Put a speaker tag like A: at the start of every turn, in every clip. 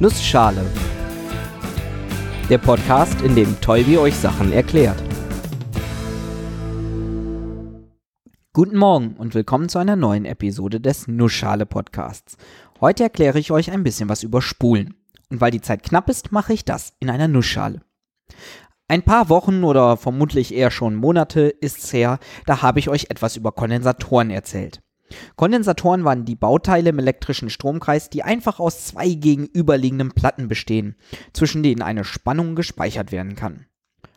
A: Nussschale. Der Podcast, in dem Tolbi euch Sachen erklärt. Guten Morgen und willkommen zu einer neuen Episode des Nussschale Podcasts. Heute erkläre ich euch ein bisschen was über Spulen. Und weil die Zeit knapp ist, mache ich das in einer Nussschale. Ein paar Wochen oder vermutlich eher schon Monate ist's her, da habe ich euch etwas über Kondensatoren erzählt. Kondensatoren waren die Bauteile im elektrischen Stromkreis, die einfach aus zwei gegenüberliegenden Platten bestehen, zwischen denen eine Spannung gespeichert werden kann.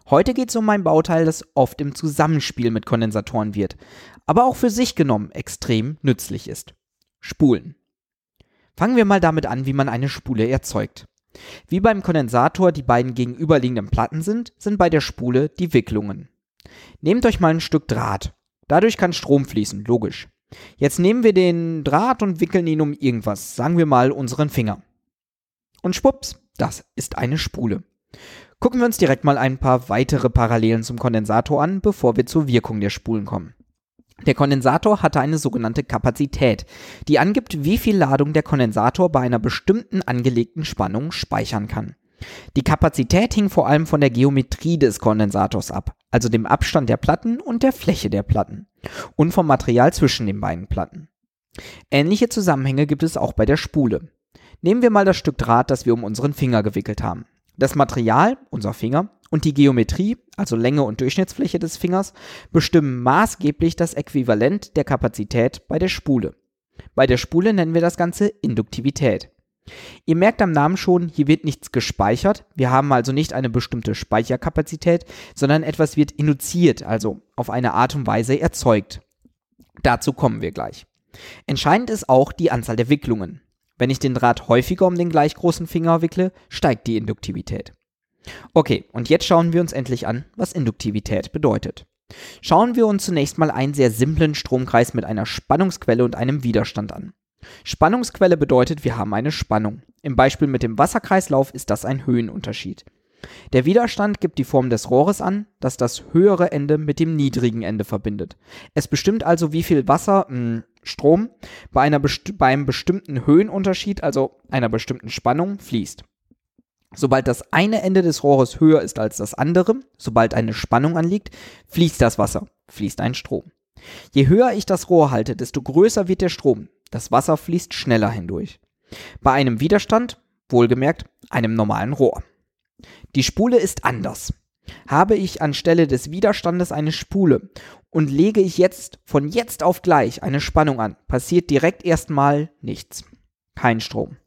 A: Heute geht es um ein Bauteil, das oft im Zusammenspiel mit Kondensatoren wird, aber auch für sich genommen extrem nützlich ist. Spulen. Fangen wir mal damit an, wie man eine Spule erzeugt. Wie beim Kondensator die beiden gegenüberliegenden Platten sind, sind bei der Spule die Wicklungen. Nehmt euch mal ein Stück Draht. Dadurch kann Strom fließen, logisch. Jetzt nehmen wir den Draht und wickeln ihn um irgendwas, sagen wir mal unseren Finger. Und schwupps, das ist eine Spule. Gucken wir uns direkt mal ein paar weitere Parallelen zum Kondensator an, bevor wir zur Wirkung der Spulen kommen. Der Kondensator hatte eine sogenannte Kapazität, die angibt, wie viel Ladung der Kondensator bei einer bestimmten angelegten Spannung speichern kann. Die Kapazität hing vor allem von der Geometrie des Kondensators ab, also dem Abstand der Platten und der Fläche der Platten und vom Material zwischen den beiden Platten. Ähnliche Zusammenhänge gibt es auch bei der Spule. Nehmen wir mal das Stück Draht, das wir um unseren Finger gewickelt haben. Das Material, unser Finger, und die Geometrie, also Länge und Durchschnittsfläche des Fingers, bestimmen maßgeblich das Äquivalent der Kapazität bei der Spule. Bei der Spule nennen wir das Ganze Induktivität. Ihr merkt am Namen schon, hier wird nichts gespeichert. Wir haben also nicht eine bestimmte Speicherkapazität, sondern etwas wird induziert, also auf eine Art und Weise erzeugt. Dazu kommen wir gleich. Entscheidend ist auch die Anzahl der Wicklungen. Wenn ich den Draht häufiger um den gleich großen Finger wickle, steigt die Induktivität. Okay, und jetzt schauen wir uns endlich an, was Induktivität bedeutet. Schauen wir uns zunächst mal einen sehr simplen Stromkreis mit einer Spannungsquelle und einem Widerstand an. Spannungsquelle bedeutet, wir haben eine Spannung. Im Beispiel mit dem Wasserkreislauf ist das ein Höhenunterschied. Der Widerstand gibt die Form des Rohres an, das das höhere Ende mit dem niedrigen Ende verbindet. Es bestimmt also, wie viel Wasser, mh, hm, Strom, bei, einer besti bei einem bestimmten Höhenunterschied, also einer bestimmten Spannung, fließt. Sobald das eine Ende des Rohres höher ist als das andere, sobald eine Spannung anliegt, fließt das Wasser, fließt ein Strom. Je höher ich das Rohr halte, desto größer wird der Strom, das Wasser fließt schneller hindurch. Bei einem Widerstand, wohlgemerkt, einem normalen Rohr. Die Spule ist anders. Habe ich anstelle des Widerstandes eine Spule und lege ich jetzt von jetzt auf gleich eine Spannung an, passiert direkt erstmal nichts. Kein Strom.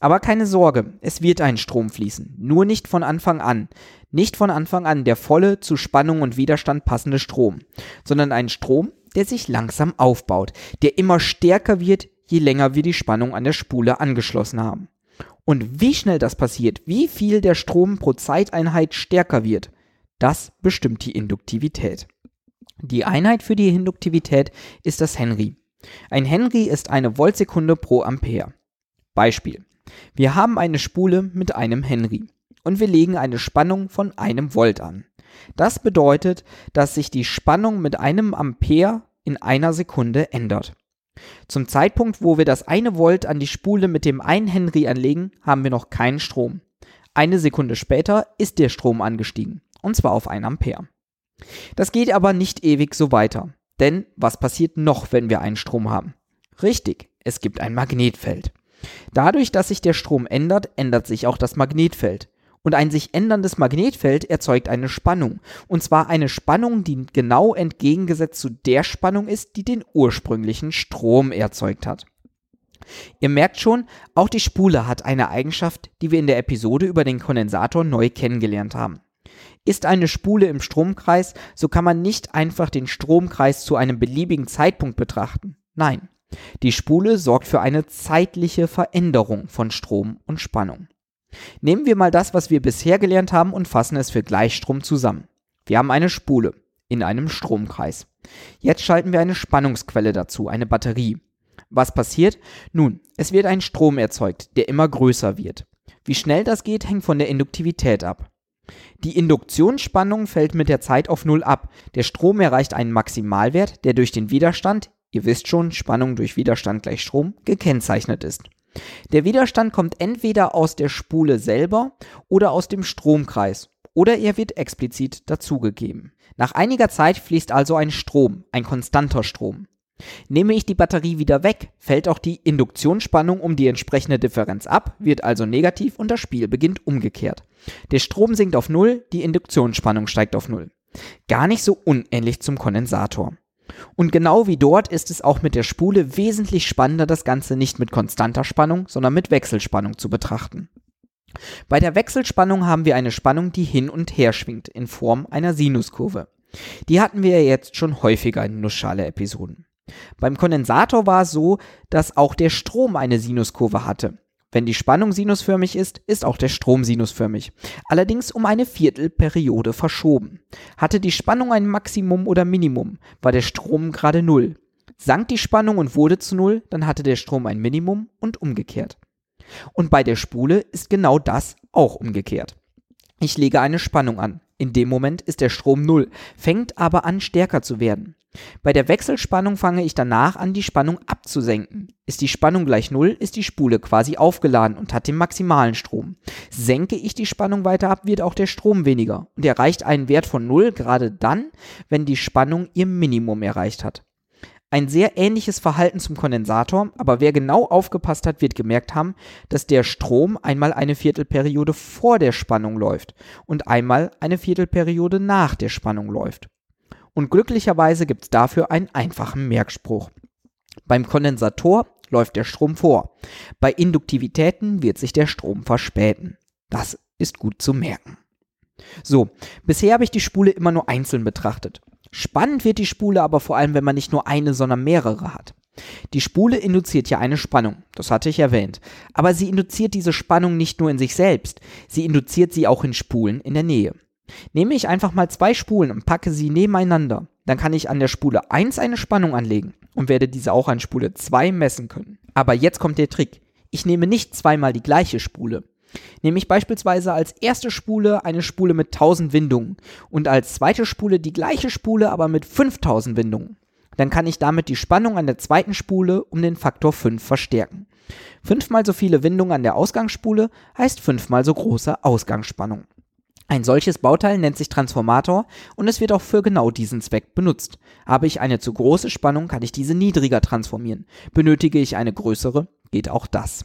A: Aber keine Sorge, es wird ein Strom fließen, nur nicht von Anfang an. Nicht von Anfang an der volle zu Spannung und Widerstand passende Strom, sondern ein Strom, der sich langsam aufbaut, der immer stärker wird, je länger wir die Spannung an der Spule angeschlossen haben. Und wie schnell das passiert, wie viel der Strom pro Zeiteinheit stärker wird, das bestimmt die Induktivität. Die Einheit für die Induktivität ist das Henry. Ein Henry ist eine Voltsekunde pro Ampere. Beispiel. Wir haben eine Spule mit einem Henry und wir legen eine Spannung von einem Volt an. Das bedeutet, dass sich die Spannung mit einem Ampere in einer Sekunde ändert. Zum Zeitpunkt, wo wir das eine Volt an die Spule mit dem 1 Henry anlegen, haben wir noch keinen Strom. Eine Sekunde später ist der Strom angestiegen, und zwar auf 1 Ampere. Das geht aber nicht ewig so weiter. Denn was passiert noch, wenn wir einen Strom haben? Richtig, es gibt ein Magnetfeld. Dadurch, dass sich der Strom ändert, ändert sich auch das Magnetfeld. Und ein sich änderndes Magnetfeld erzeugt eine Spannung. Und zwar eine Spannung, die genau entgegengesetzt zu der Spannung ist, die den ursprünglichen Strom erzeugt hat. Ihr merkt schon, auch die Spule hat eine Eigenschaft, die wir in der Episode über den Kondensator neu kennengelernt haben. Ist eine Spule im Stromkreis, so kann man nicht einfach den Stromkreis zu einem beliebigen Zeitpunkt betrachten. Nein, die Spule sorgt für eine zeitliche Veränderung von Strom und Spannung. Nehmen wir mal das, was wir bisher gelernt haben und fassen es für Gleichstrom zusammen. Wir haben eine Spule in einem Stromkreis. Jetzt schalten wir eine Spannungsquelle dazu, eine Batterie. Was passiert? Nun, es wird ein Strom erzeugt, der immer größer wird. Wie schnell das geht, hängt von der Induktivität ab. Die Induktionsspannung fällt mit der Zeit auf Null ab. Der Strom erreicht einen Maximalwert, der durch den Widerstand, ihr wisst schon, Spannung durch Widerstand gleich Strom, gekennzeichnet ist. Der Widerstand kommt entweder aus der Spule selber oder aus dem Stromkreis oder er wird explizit dazugegeben. Nach einiger Zeit fließt also ein Strom, ein konstanter Strom. Nehme ich die Batterie wieder weg, fällt auch die Induktionsspannung um die entsprechende Differenz ab, wird also negativ und das Spiel beginnt umgekehrt. Der Strom sinkt auf Null, die Induktionsspannung steigt auf Null. Gar nicht so unähnlich zum Kondensator. Und genau wie dort ist es auch mit der Spule wesentlich spannender, das Ganze nicht mit konstanter Spannung, sondern mit Wechselspannung zu betrachten. Bei der Wechselspannung haben wir eine Spannung, die hin und her schwingt, in Form einer Sinuskurve. Die hatten wir ja jetzt schon häufiger in Nussschale-Episoden. Beim Kondensator war es so, dass auch der Strom eine Sinuskurve hatte. Wenn die Spannung sinusförmig ist, ist auch der Strom sinusförmig. Allerdings um eine Viertelperiode verschoben. Hatte die Spannung ein Maximum oder Minimum, war der Strom gerade Null. Sank die Spannung und wurde zu Null, dann hatte der Strom ein Minimum und umgekehrt. Und bei der Spule ist genau das auch umgekehrt. Ich lege eine Spannung an. In dem Moment ist der Strom Null, fängt aber an stärker zu werden. Bei der Wechselspannung fange ich danach an, die Spannung abzusenken. Ist die Spannung gleich Null, ist die Spule quasi aufgeladen und hat den maximalen Strom. Senke ich die Spannung weiter ab, wird auch der Strom weniger und erreicht einen Wert von Null gerade dann, wenn die Spannung ihr Minimum erreicht hat. Ein sehr ähnliches Verhalten zum Kondensator, aber wer genau aufgepasst hat, wird gemerkt haben, dass der Strom einmal eine Viertelperiode vor der Spannung läuft und einmal eine Viertelperiode nach der Spannung läuft. Und glücklicherweise gibt es dafür einen einfachen Merkspruch. Beim Kondensator läuft der Strom vor. Bei Induktivitäten wird sich der Strom verspäten. Das ist gut zu merken. So, bisher habe ich die Spule immer nur einzeln betrachtet. Spannend wird die Spule aber vor allem, wenn man nicht nur eine, sondern mehrere hat. Die Spule induziert ja eine Spannung, das hatte ich erwähnt. Aber sie induziert diese Spannung nicht nur in sich selbst, sie induziert sie auch in Spulen in der Nähe. Nehme ich einfach mal zwei Spulen und packe sie nebeneinander, dann kann ich an der Spule 1 eine Spannung anlegen und werde diese auch an Spule 2 messen können. Aber jetzt kommt der Trick. Ich nehme nicht zweimal die gleiche Spule. Nehme ich beispielsweise als erste Spule eine Spule mit 1000 Windungen und als zweite Spule die gleiche Spule, aber mit 5000 Windungen. Dann kann ich damit die Spannung an der zweiten Spule um den Faktor 5 verstärken. Fünfmal so viele Windungen an der Ausgangsspule heißt fünfmal so große Ausgangsspannung. Ein solches Bauteil nennt sich Transformator und es wird auch für genau diesen Zweck benutzt. Habe ich eine zu große Spannung, kann ich diese niedriger transformieren. Benötige ich eine größere, geht auch das.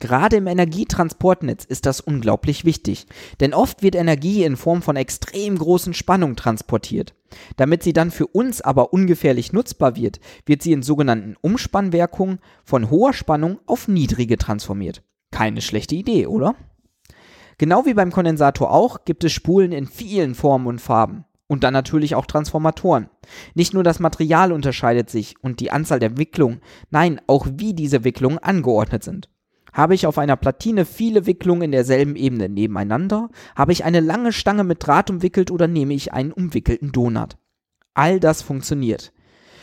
A: Gerade im Energietransportnetz ist das unglaublich wichtig, denn oft wird Energie in Form von extrem großen Spannungen transportiert. Damit sie dann für uns aber ungefährlich nutzbar wird, wird sie in sogenannten Umspannwirkungen von hoher Spannung auf niedrige transformiert. Keine schlechte Idee, oder? Genau wie beim Kondensator auch gibt es Spulen in vielen Formen und Farben. Und dann natürlich auch Transformatoren. Nicht nur das Material unterscheidet sich und die Anzahl der Wicklungen, nein, auch wie diese Wicklungen angeordnet sind. Habe ich auf einer Platine viele Wicklungen in derselben Ebene nebeneinander? Habe ich eine lange Stange mit Draht umwickelt oder nehme ich einen umwickelten Donut? All das funktioniert.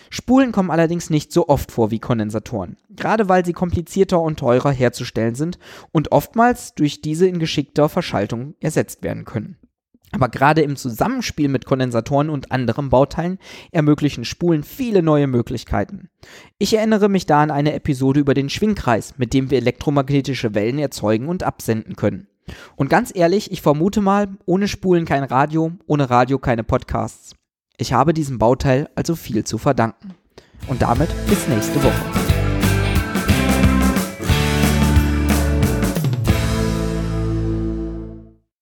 A: Spulen kommen allerdings nicht so oft vor wie Kondensatoren, gerade weil sie komplizierter und teurer herzustellen sind und oftmals durch diese in geschickter Verschaltung ersetzt werden können. Aber gerade im Zusammenspiel mit Kondensatoren und anderen Bauteilen ermöglichen Spulen viele neue Möglichkeiten. Ich erinnere mich da an eine Episode über den Schwingkreis, mit dem wir elektromagnetische Wellen erzeugen und absenden können. Und ganz ehrlich, ich vermute mal, ohne Spulen kein Radio, ohne Radio keine Podcasts. Ich habe diesem Bauteil also viel zu verdanken. Und damit bis nächste Woche.